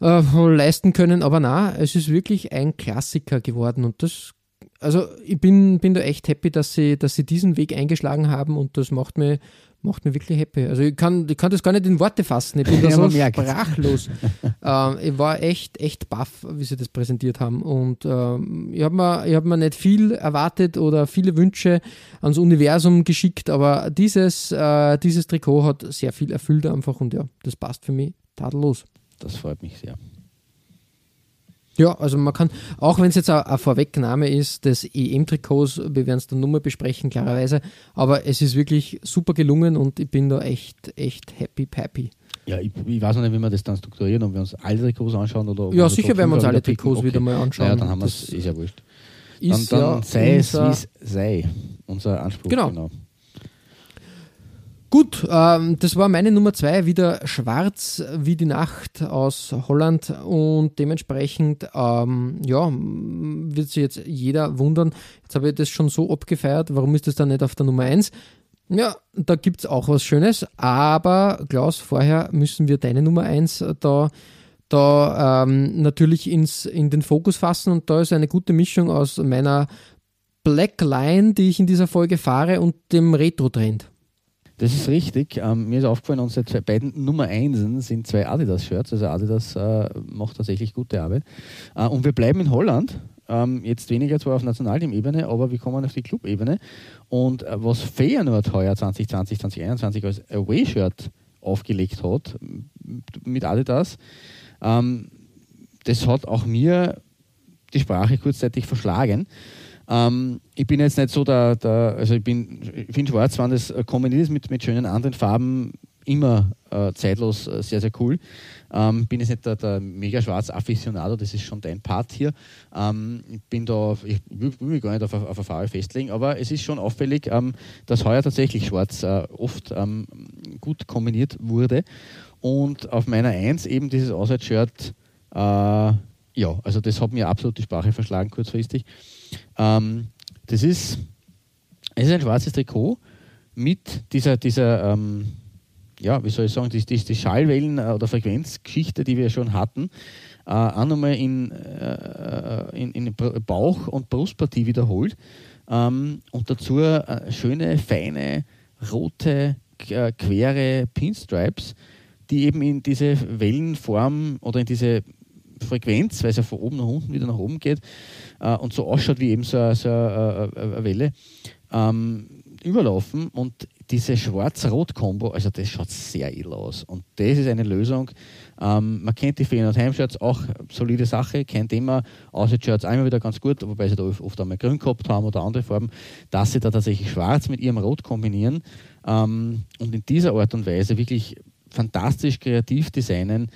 äh, leisten können, aber na, es ist wirklich ein Klassiker geworden und das also ich bin, bin da echt happy, dass sie, dass sie diesen Weg eingeschlagen haben und das macht mir, macht mir wirklich happy. Also ich kann, ich kann das gar nicht in Worte fassen. Ich bin da so sprachlos. <laughs> ähm, ich war echt, echt baff, wie sie das präsentiert haben. Und ähm, ich habe mir, hab mir nicht viel erwartet oder viele Wünsche ans Universum geschickt, aber dieses, äh, dieses Trikot hat sehr viel erfüllt einfach und ja, das passt für mich tadellos. Das freut mich sehr. Ja, also man kann, auch wenn es jetzt eine Vorwegnahme ist des EM-Trikots, wir werden es dann nochmal besprechen, klarerweise, aber es ist wirklich super gelungen und ich bin da echt, echt happy, happy. Ja, ich, ich weiß noch nicht, wie wir das dann strukturieren, ob wir uns alle Trikots anschauen oder Ja, sicher werden wir uns alle Trikots okay. wieder mal anschauen. Ja, dann haben wir es, ist ja wurscht. Ist dann, dann ja sei es, wie es sei, unser Anspruch. Genau. genau. Gut, ähm, das war meine Nummer zwei, wieder schwarz wie die Nacht aus Holland und dementsprechend, ähm, ja, wird sich jetzt jeder wundern, jetzt habe ich das schon so abgefeiert, warum ist das dann nicht auf der Nummer eins? Ja, da gibt es auch was Schönes, aber Klaus, vorher müssen wir deine Nummer eins da, da ähm, natürlich ins, in den Fokus fassen und da ist eine gute Mischung aus meiner Black Line, die ich in dieser Folge fahre, und dem Retro-Trend. Das ist richtig. Ähm, mir ist aufgefallen, unsere zwei, beiden Nummer 1 sind zwei Adidas-Shirts. Also Adidas äh, macht tatsächlich gute Arbeit. Äh, und wir bleiben in Holland. Ähm, jetzt weniger zwar auf Nationalteam-Ebene, aber wir kommen auf die Club-Ebene. Und äh, was Feyenoord heuer 2020, 2021 als Away-Shirt aufgelegt hat mit Adidas, ähm, das hat auch mir die Sprache kurzzeitig verschlagen. Ähm, ich bin jetzt nicht so der, der also ich bin, ich finde schwarz, wenn das kombiniert ist mit, mit schönen anderen Farben, immer äh, zeitlos äh, sehr, sehr cool. Ähm, bin jetzt nicht der, der mega schwarz Afficionado, das ist schon dein Part hier. Ähm, ich bin da, ich will, will mich gar nicht auf, auf eine Farbe festlegen, aber es ist schon auffällig, ähm, dass heuer tatsächlich schwarz äh, oft ähm, gut kombiniert wurde. Und auf meiner Eins eben dieses Auswärtsshirt, äh, ja, also das hat mir absolut die Sprache verschlagen kurzfristig. Ähm, das ist, es ist ein schwarzes Trikot mit dieser, dieser ähm, ja, wie soll ich sagen, die, die, die Schallwellen- äh, oder Frequenzgeschichte, die wir schon hatten, äh, auch nochmal in, äh, in, in Bauch- und Brustpartie wiederholt. Ähm, und dazu äh, schöne, feine, rote, äh, quere Pinstripes, die eben in diese Wellenform oder in diese Frequenz, weil es ja von oben nach unten wieder nach oben geht äh, und so ausschaut wie eben so, so eine, eine Welle, ähm, überlaufen und diese Schwarz-Rot-Kombo, also das schaut sehr edel aus. Und das ist eine Lösung. Ähm, man kennt die und Heimshirts, auch solide Sache, kein Thema. Außer-Shirts einmal wieder ganz gut, wobei sie da oft einmal grün gehabt haben oder andere Farben, dass sie da tatsächlich schwarz mit ihrem Rot kombinieren ähm, und in dieser Art und Weise wirklich fantastisch kreativ designen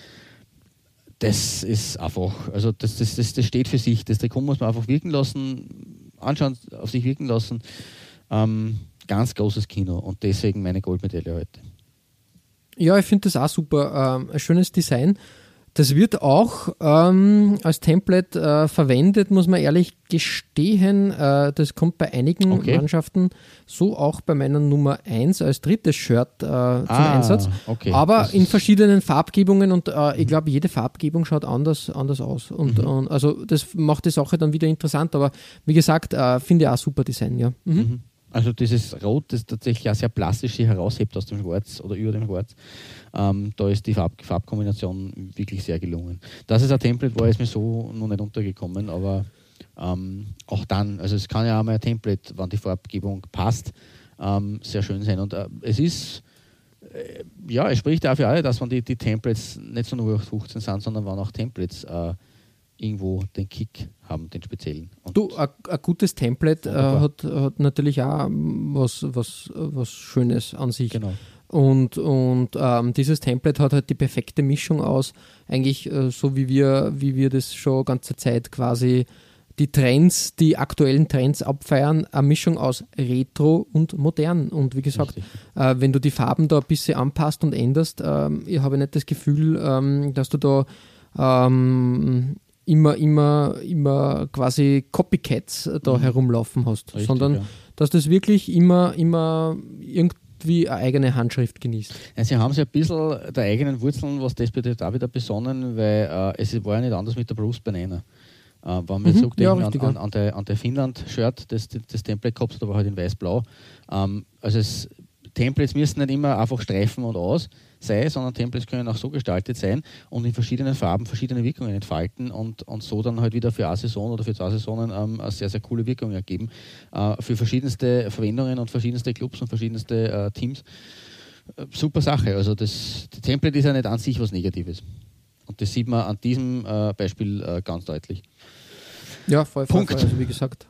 das ist einfach, also das, das, das, das steht für sich. Das Trikot muss man einfach wirken lassen, anschauen, auf sich wirken lassen. Ähm, ganz großes Kino und deswegen meine Goldmedaille heute. Ja, ich finde das auch super. Ähm, ein schönes Design. Das wird auch ähm, als Template äh, verwendet, muss man ehrlich gestehen. Äh, das kommt bei einigen okay. Mannschaften, so auch bei meiner Nummer 1 als drittes Shirt äh, zum ah, Einsatz. Okay. Aber das in verschiedenen Farbgebungen und äh, ich glaube, jede Farbgebung schaut anders, anders aus. Und, mhm. und, also das macht die Sache dann wieder interessant. Aber wie gesagt, äh, finde ich auch super Design, ja. Mhm. Mhm. Also dieses Rot, das tatsächlich auch sehr plastisch sich heraushebt aus dem Schwarz oder über dem Schwarz. Ähm, da ist die Farb Farbkombination wirklich sehr gelungen. Das ist ein Template, war jetzt mir so noch nicht untergekommen, aber ähm, auch dann, also es kann ja auch mal ein Template, wenn die Farbgebung passt, ähm, sehr schön sein. Und äh, es ist, äh, ja, es spricht auch für alle, dass man die, die Templates nicht so nur 15 sind, sondern wenn auch Templates äh, irgendwo den Kick haben, den speziellen. Und du, ein gutes Template äh, hat, hat natürlich auch was, was, was Schönes an sich. Genau. Und, und ähm, dieses Template hat halt die perfekte Mischung aus, eigentlich äh, so wie wir, wie wir das schon ganze Zeit quasi die Trends, die aktuellen Trends abfeiern, eine Mischung aus Retro und modern. Und wie gesagt, äh, wenn du die Farben da ein bisschen anpasst und änderst, äh, ich habe nicht das Gefühl, ähm, dass du da ähm, immer, immer, immer quasi Copycats da mhm. herumlaufen hast, Richtig, sondern ja. dass das wirklich immer, immer irgendwie eine eigene Handschrift genießt. Ja, sie haben sich ein bisschen der eigenen Wurzeln, was das betrifft, auch wieder besonnen, weil äh, es war ja nicht anders mit der Bruce Banana. Äh, wenn wir mhm, zurückdenken ja, richtig, an, an, an, der, an der Finnland-Shirt, das, das Template gehabt da war halt in weiß-blau. Ähm, also es, Templates müssen nicht immer einfach streifen und aus, sei, sondern Templates können auch so gestaltet sein und in verschiedenen Farben verschiedene Wirkungen entfalten und, und so dann halt wieder für eine Saison oder für zwei Saisonen ähm, eine sehr, sehr coole Wirkung ergeben. Äh, für verschiedenste Verwendungen und verschiedenste Clubs und verschiedenste äh, Teams. Äh, super Sache. Also das, das Template ist ja nicht an sich was Negatives. Und das sieht man an diesem äh, Beispiel äh, ganz deutlich. Ja, voll, voll, Punkt. Voll. Also wie gesagt,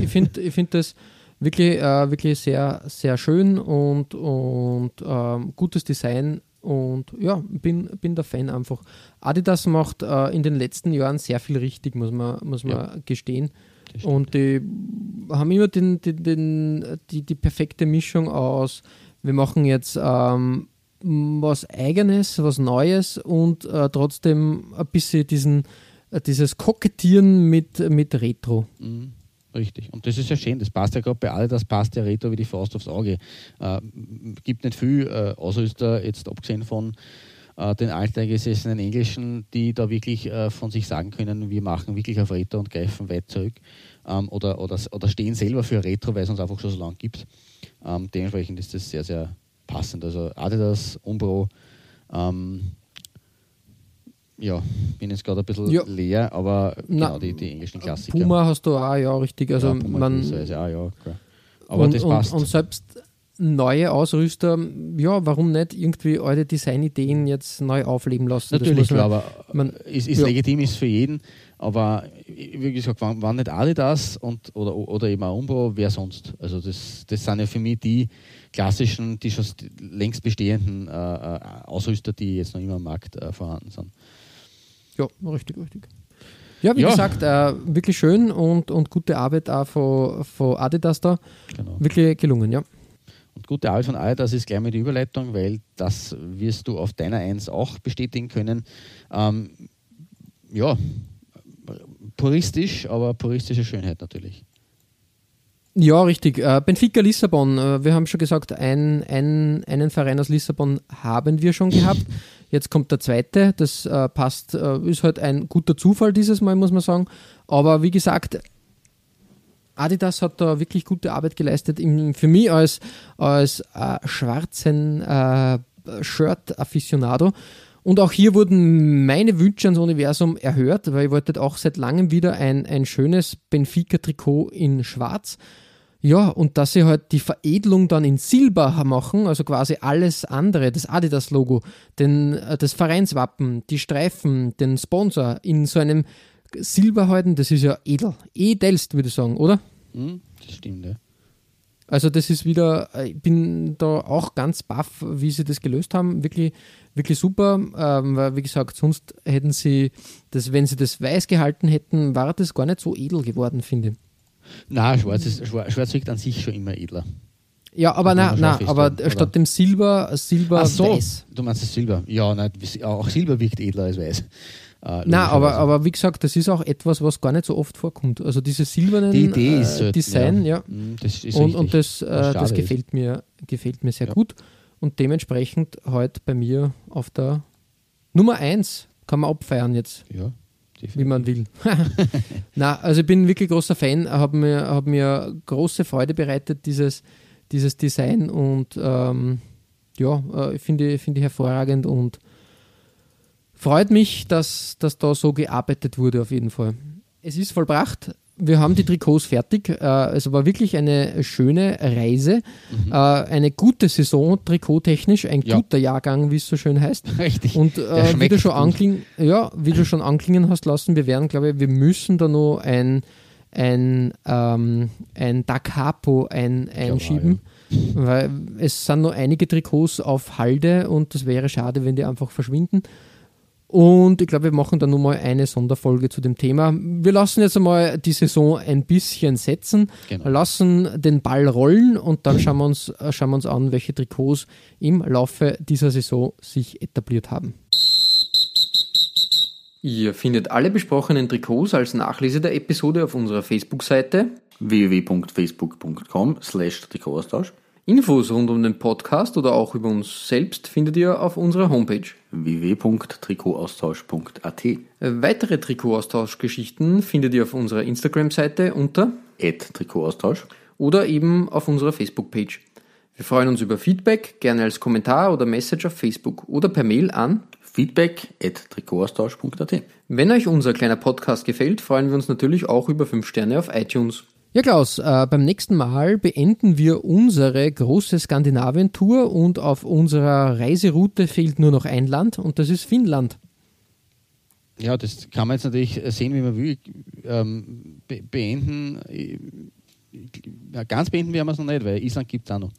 ich finde ich find das wirklich, äh, wirklich sehr, sehr schön und, und ähm, gutes Design und ja, bin, bin der Fan einfach. Adidas macht äh, in den letzten Jahren sehr viel richtig, muss man, muss man ja. gestehen. Und die haben immer den, den, den, die, die perfekte Mischung aus, wir machen jetzt ähm, was Eigenes, was Neues und äh, trotzdem ein bisschen diesen, äh, dieses Kokettieren mit, mit Retro. Mhm. Richtig. Und das ist ja schön, das passt ja gerade bei alle, das passt ja Retro wie die Faust aufs Auge. Äh, gibt nicht viel äh, Ausrüster, jetzt abgesehen von äh, den alteingesessenen Englischen, die da wirklich äh, von sich sagen können, wir machen wirklich auf Retro und greifen weit zurück. Ähm, oder, oder, oder stehen selber für Retro, weil es uns einfach schon so lange gibt. Ähm, dementsprechend ist das sehr, sehr passend. Also Adidas, Umbro, ähm, ja, bin jetzt gerade ein bisschen ja. leer, aber Na, genau, die, die englischen Klassiker. Puma hast du auch, ja, richtig. Also ja, man, auch, ja, klar. Aber und, das passt. Und, und, selbst neue Ausrüster, ja, warum nicht irgendwie alte Designideen jetzt neu aufleben lassen? Natürlich, man, aber man, ist, ist ja. legitim, ist für jeden. Aber wie gesagt, wann, wann nicht Adidas und, oder, oder eben auch Umbro, wer sonst? Also das, das sind ja für mich die klassischen, die schon längst bestehenden äh, äh, Ausrüster, die jetzt noch immer am Markt äh, vorhanden sind. Ja, richtig, richtig. Ja, wie ja. gesagt, äh, wirklich schön und, und gute Arbeit auch von, von Adidas da. Genau. Wirklich gelungen, ja. Und gute Arbeit von Adidas ist gleich mit der Überleitung, weil das wirst du auf deiner Eins auch bestätigen können. Ähm, ja, puristisch, aber puristische Schönheit natürlich. Ja, richtig. Äh, Benfica Lissabon, äh, wir haben schon gesagt, ein, ein, einen Verein aus Lissabon haben wir schon gehabt. Jetzt kommt der zweite, das äh, passt, ist halt ein guter Zufall dieses Mal, muss man sagen. Aber wie gesagt, Adidas hat da wirklich gute Arbeit geleistet. Für mich als, als schwarzen Shirt-Afficionado. Und auch hier wurden meine Wünsche ans Universum erhört, weil ich wollte auch seit langem wieder ein, ein schönes Benfica-Trikot in Schwarz. Ja, und dass sie halt die Veredelung dann in Silber machen, also quasi alles andere, das Adidas-Logo, äh, das Vereinswappen, die Streifen, den Sponsor in so einem Silber halten, das ist ja edel. Edelst, würde ich sagen, oder? Mhm, das stimmt, ja. Also das ist wieder, äh, ich bin da auch ganz baff, wie sie das gelöst haben. Wirklich, wirklich super. Ähm, weil, wie gesagt, sonst hätten sie das, wenn sie das weiß gehalten hätten, war das gar nicht so edel geworden, finde ich. Nein, schwarz, ist, schwarz wirkt an sich schon immer edler. Ja, aber nein, nein, aber statt dem Silber, Silber Ach so, weiß. du meinst das Silber. Ja, nein, auch Silber wirkt edler als weiß. Äh, Nein, aber, aber wie gesagt, das ist auch etwas, was gar nicht so oft vorkommt. Also diese silbernen Die Idee ist äh, Design, ja. ja. Mm, das ist und, und das, äh, das gefällt mir, gefällt mir sehr ja. gut. Und dementsprechend heute bei mir auf der Nummer 1 kann man abfeiern jetzt. Ja. Wie man will. <laughs> Na, also ich bin wirklich großer Fan, habe mir, hab mir große Freude bereitet, dieses, dieses Design und ähm, ja, äh, finde find ich hervorragend und freut mich, dass, dass da so gearbeitet wurde auf jeden Fall. Es ist vollbracht. Wir haben die Trikots fertig. Äh, es war wirklich eine schöne Reise. Mhm. Äh, eine gute Saison, trikottechnisch, ein ja. guter Jahrgang, wie es so schön heißt. <laughs> Richtig. Und äh, wie, du schon anklingen, ja, wie du schon anklingen hast lassen, wir werden, glaube ich, wir müssen da noch ein, ein, ähm, ein Da Capo ein, einschieben. Ja, ja. Weil es sind noch einige Trikots auf Halde und das wäre schade, wenn die einfach verschwinden. Und ich glaube, wir machen dann nur mal eine Sonderfolge zu dem Thema. Wir lassen jetzt einmal die Saison ein bisschen setzen, genau. lassen den Ball rollen und dann schauen wir, uns, äh, schauen wir uns an, welche Trikots im Laufe dieser Saison sich etabliert haben. Ihr findet alle besprochenen Trikots als Nachlese der Episode auf unserer Facebook-Seite www.facebook.com slash Trikotaustausch Infos rund um den Podcast oder auch über uns selbst findet ihr auf unserer Homepage www.trikotaustausch.at. Weitere Trikotaustauschgeschichten findet ihr auf unserer Instagram-Seite unter Trikotaustausch oder eben auf unserer Facebook-Page. Wir freuen uns über Feedback, gerne als Kommentar oder Message auf Facebook oder per Mail an feedback at trikotaustausch.at. Wenn euch unser kleiner Podcast gefällt, freuen wir uns natürlich auch über 5 Sterne auf iTunes. Ja, Klaus, äh, beim nächsten Mal beenden wir unsere große Skandinavien-Tour und auf unserer Reiseroute fehlt nur noch ein Land und das ist Finnland. Ja, das kann man jetzt natürlich sehen, wie man will. Ähm, be beenden, äh, ganz beenden werden wir es noch nicht, weil Island gibt es auch noch.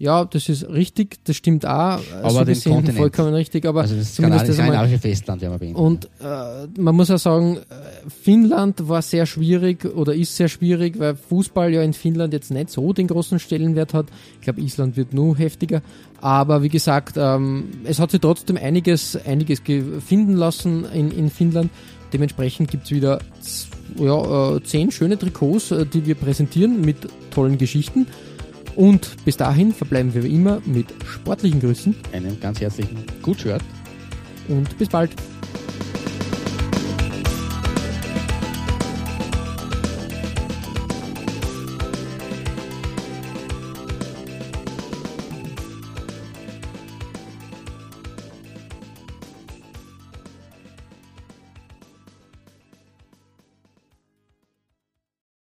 Ja, das ist richtig, das stimmt auch. Aber so den Kontinent. vollkommen richtig. Aber also das zumindest das skandinavische Festland ja mal Und äh, man muss auch sagen, äh, Finnland war sehr schwierig oder ist sehr schwierig, weil Fußball ja in Finnland jetzt nicht so den großen Stellenwert hat. Ich glaube, Island wird nur heftiger. Aber wie gesagt, ähm, es hat sich trotzdem einiges, einiges finden lassen in, in Finnland. Dementsprechend gibt es wieder ja, äh, zehn schöne Trikots, äh, die wir präsentieren mit tollen Geschichten. Und bis dahin verbleiben wir wie immer mit sportlichen Grüßen. Einem ganz herzlichen Gutschört. Und bis bald.